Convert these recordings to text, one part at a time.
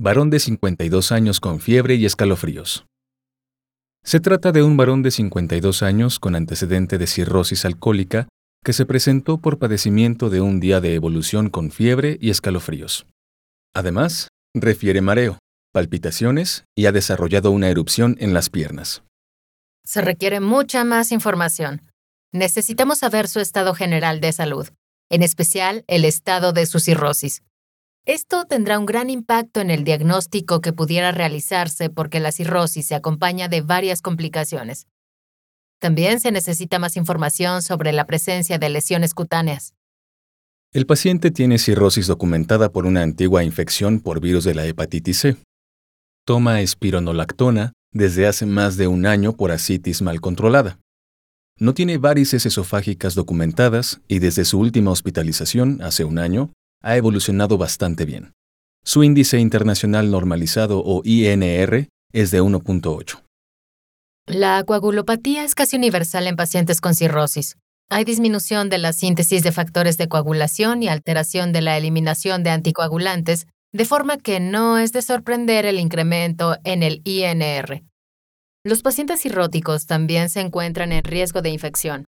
Varón de 52 años con fiebre y escalofríos. Se trata de un varón de 52 años con antecedente de cirrosis alcohólica que se presentó por padecimiento de un día de evolución con fiebre y escalofríos. Además, refiere mareo, palpitaciones y ha desarrollado una erupción en las piernas. Se requiere mucha más información. Necesitamos saber su estado general de salud, en especial el estado de su cirrosis. Esto tendrá un gran impacto en el diagnóstico que pudiera realizarse porque la cirrosis se acompaña de varias complicaciones. También se necesita más información sobre la presencia de lesiones cutáneas. El paciente tiene cirrosis documentada por una antigua infección por virus de la hepatitis C. Toma espironolactona desde hace más de un año por asitis mal controlada. No tiene varices esofágicas documentadas y desde su última hospitalización, hace un año, ha evolucionado bastante bien. Su índice internacional normalizado o INR es de 1.8. La coagulopatía es casi universal en pacientes con cirrosis. Hay disminución de la síntesis de factores de coagulación y alteración de la eliminación de anticoagulantes, de forma que no es de sorprender el incremento en el INR. Los pacientes cirróticos también se encuentran en riesgo de infección.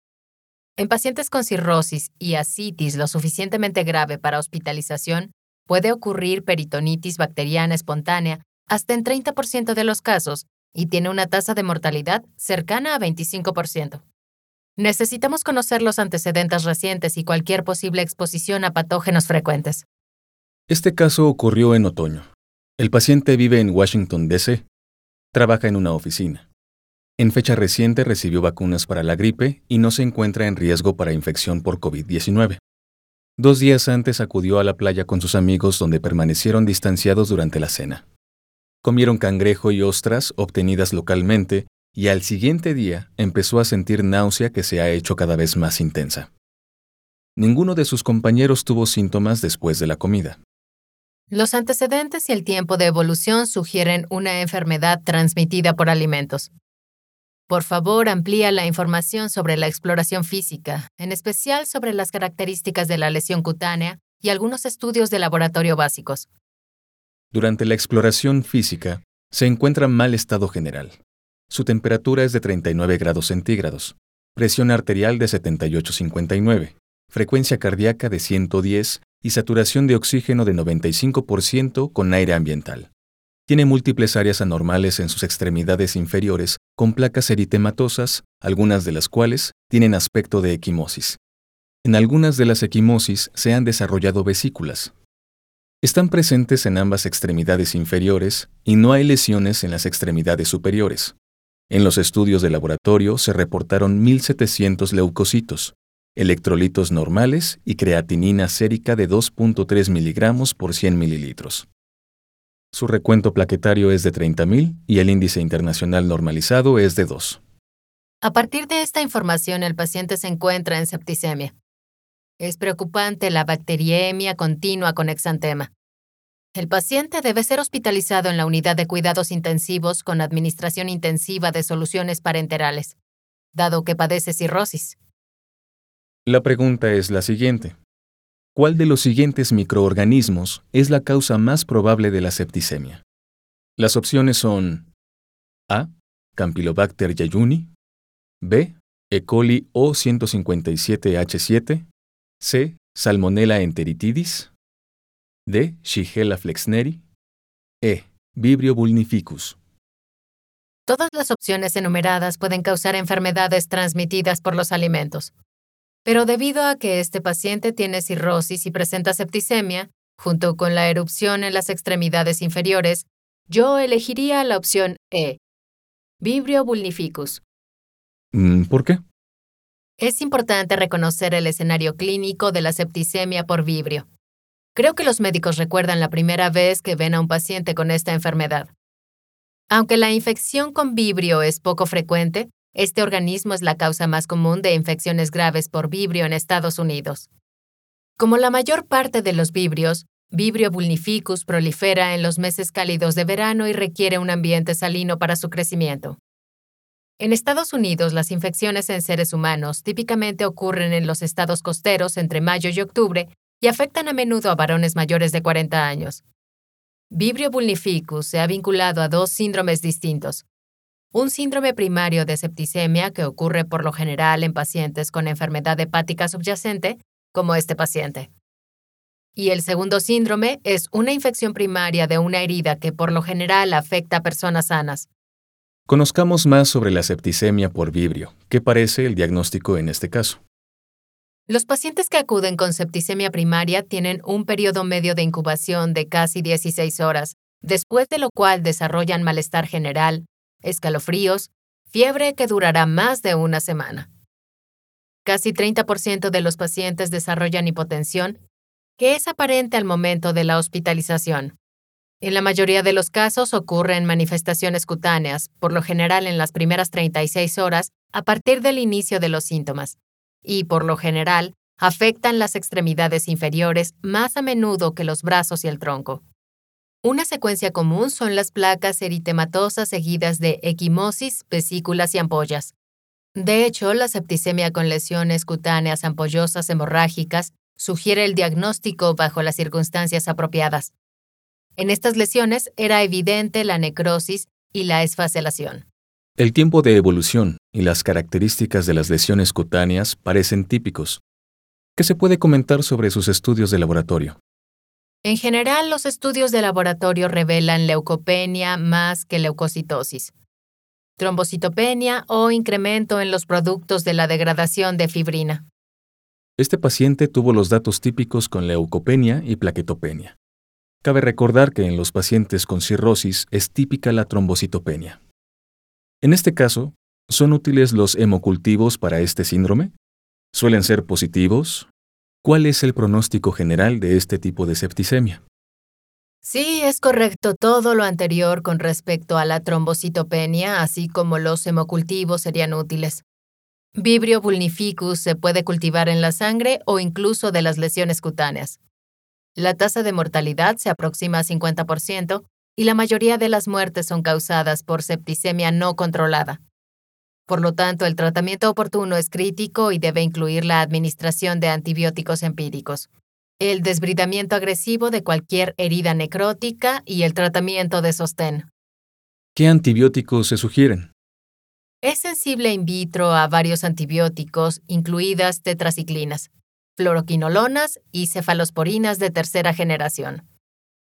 En pacientes con cirrosis y asitis lo suficientemente grave para hospitalización, puede ocurrir peritonitis bacteriana espontánea hasta en 30% de los casos y tiene una tasa de mortalidad cercana a 25%. Necesitamos conocer los antecedentes recientes y cualquier posible exposición a patógenos frecuentes. Este caso ocurrió en otoño. El paciente vive en Washington, D.C. Trabaja en una oficina. En fecha reciente recibió vacunas para la gripe y no se encuentra en riesgo para infección por COVID-19. Dos días antes acudió a la playa con sus amigos donde permanecieron distanciados durante la cena. Comieron cangrejo y ostras obtenidas localmente y al siguiente día empezó a sentir náusea que se ha hecho cada vez más intensa. Ninguno de sus compañeros tuvo síntomas después de la comida. Los antecedentes y el tiempo de evolución sugieren una enfermedad transmitida por alimentos. Por favor, amplía la información sobre la exploración física, en especial sobre las características de la lesión cutánea y algunos estudios de laboratorio básicos. Durante la exploración física, se encuentra mal estado general. Su temperatura es de 39 grados centígrados, presión arterial de 78-59, frecuencia cardíaca de 110 y saturación de oxígeno de 95% con aire ambiental. Tiene múltiples áreas anormales en sus extremidades inferiores con placas eritematosas, algunas de las cuales tienen aspecto de equimosis. En algunas de las equimosis se han desarrollado vesículas, están presentes en ambas extremidades inferiores y no hay lesiones en las extremidades superiores. En los estudios de laboratorio se reportaron 1.700 leucocitos, electrolitos normales y creatinina sérica de 2.3 miligramos por 100 mililitros. Su recuento plaquetario es de 30.000 y el índice internacional normalizado es de 2. A partir de esta información, el paciente se encuentra en septicemia. Es preocupante la bacteriemia continua con exantema. El paciente debe ser hospitalizado en la unidad de cuidados intensivos con administración intensiva de soluciones parenterales, dado que padece cirrosis. La pregunta es la siguiente. ¿Cuál de los siguientes microorganismos es la causa más probable de la septicemia? Las opciones son A. Campylobacter jejuni, B. E. coli O157H7, C. Salmonella enteritidis, D. Shigella flexneri, E. Vibrio vulnificus. Todas las opciones enumeradas pueden causar enfermedades transmitidas por los alimentos. Pero debido a que este paciente tiene cirrosis y presenta septicemia, junto con la erupción en las extremidades inferiores, yo elegiría la opción E. Vibrio vulnificus. Mm, ¿Por qué? Es importante reconocer el escenario clínico de la septicemia por vibrio. Creo que los médicos recuerdan la primera vez que ven a un paciente con esta enfermedad. Aunque la infección con vibrio es poco frecuente, este organismo es la causa más común de infecciones graves por vibrio en Estados Unidos. Como la mayor parte de los vibrios, Vibrio vulnificus prolifera en los meses cálidos de verano y requiere un ambiente salino para su crecimiento. En Estados Unidos, las infecciones en seres humanos típicamente ocurren en los estados costeros entre mayo y octubre y afectan a menudo a varones mayores de 40 años. Vibrio vulnificus se ha vinculado a dos síndromes distintos. Un síndrome primario de septicemia que ocurre por lo general en pacientes con enfermedad hepática subyacente, como este paciente. Y el segundo síndrome es una infección primaria de una herida que por lo general afecta a personas sanas. Conozcamos más sobre la septicemia por vibrio. ¿Qué parece el diagnóstico en este caso? Los pacientes que acuden con septicemia primaria tienen un periodo medio de incubación de casi 16 horas, después de lo cual desarrollan malestar general, escalofríos, fiebre que durará más de una semana. Casi 30% de los pacientes desarrollan hipotensión que es aparente al momento de la hospitalización. En la mayoría de los casos ocurren manifestaciones cutáneas, por lo general en las primeras 36 horas a partir del inicio de los síntomas, y por lo general afectan las extremidades inferiores más a menudo que los brazos y el tronco. Una secuencia común son las placas eritematosas seguidas de equimosis, vesículas y ampollas. De hecho, la septicemia con lesiones cutáneas ampollosas hemorrágicas sugiere el diagnóstico bajo las circunstancias apropiadas. En estas lesiones era evidente la necrosis y la esfacelación. El tiempo de evolución y las características de las lesiones cutáneas parecen típicos. ¿Qué se puede comentar sobre sus estudios de laboratorio? En general, los estudios de laboratorio revelan leucopenia más que leucocitosis, trombocitopenia o incremento en los productos de la degradación de fibrina. Este paciente tuvo los datos típicos con leucopenia y plaquetopenia. Cabe recordar que en los pacientes con cirrosis es típica la trombocitopenia. En este caso, ¿son útiles los hemocultivos para este síndrome? ¿Suelen ser positivos? ¿Cuál es el pronóstico general de este tipo de septicemia? Sí, es correcto todo lo anterior con respecto a la trombocitopenia, así como los hemocultivos serían útiles. Vibrio vulnificus se puede cultivar en la sangre o incluso de las lesiones cutáneas. La tasa de mortalidad se aproxima a 50% y la mayoría de las muertes son causadas por septicemia no controlada. Por lo tanto, el tratamiento oportuno es crítico y debe incluir la administración de antibióticos empíricos, el desbridamiento agresivo de cualquier herida necrótica y el tratamiento de sostén. ¿Qué antibióticos se sugieren? Es sensible in vitro a varios antibióticos, incluidas tetraciclinas, fluoroquinolonas y cefalosporinas de tercera generación.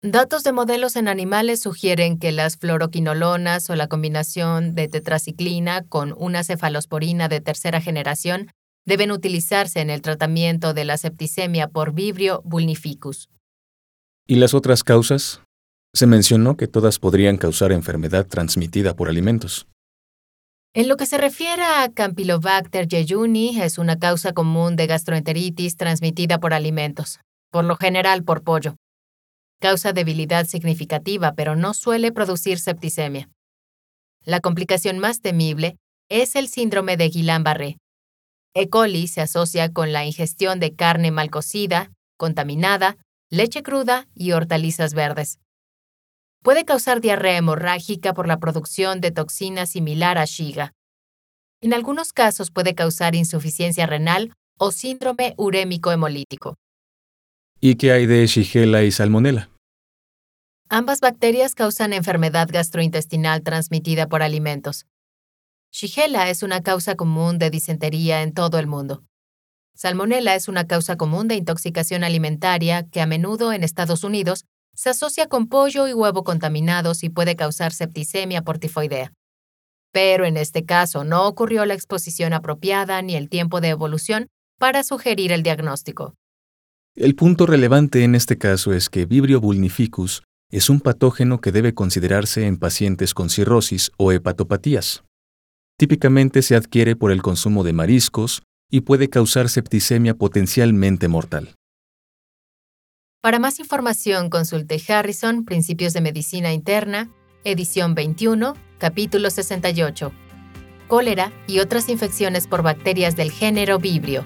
Datos de modelos en animales sugieren que las fluoroquinolonas o la combinación de tetraciclina con una cefalosporina de tercera generación deben utilizarse en el tratamiento de la septicemia por Vibrio vulnificus. ¿Y las otras causas? Se mencionó que todas podrían causar enfermedad transmitida por alimentos. En lo que se refiere a Campylobacter jejuni, es una causa común de gastroenteritis transmitida por alimentos, por lo general por pollo. Causa debilidad significativa, pero no suele producir septicemia. La complicación más temible es el síndrome de Guillain-Barré. E. coli se asocia con la ingestión de carne mal cocida, contaminada, leche cruda y hortalizas verdes. Puede causar diarrea hemorrágica por la producción de toxina similar a Shiga. En algunos casos puede causar insuficiencia renal o síndrome urémico hemolítico. ¿Y qué hay de Shigella y Salmonella? Ambas bacterias causan enfermedad gastrointestinal transmitida por alimentos. Shigella es una causa común de disentería en todo el mundo. Salmonella es una causa común de intoxicación alimentaria que a menudo en Estados Unidos se asocia con pollo y huevo contaminados y puede causar septicemia por tifoidea. Pero en este caso no ocurrió la exposición apropiada ni el tiempo de evolución para sugerir el diagnóstico. El punto relevante en este caso es que Vibrio vulnificus es un patógeno que debe considerarse en pacientes con cirrosis o hepatopatías. Típicamente se adquiere por el consumo de mariscos y puede causar septicemia potencialmente mortal. Para más información consulte Harrison, Principios de Medicina Interna, edición 21, capítulo 68. Cólera y otras infecciones por bacterias del género Vibrio.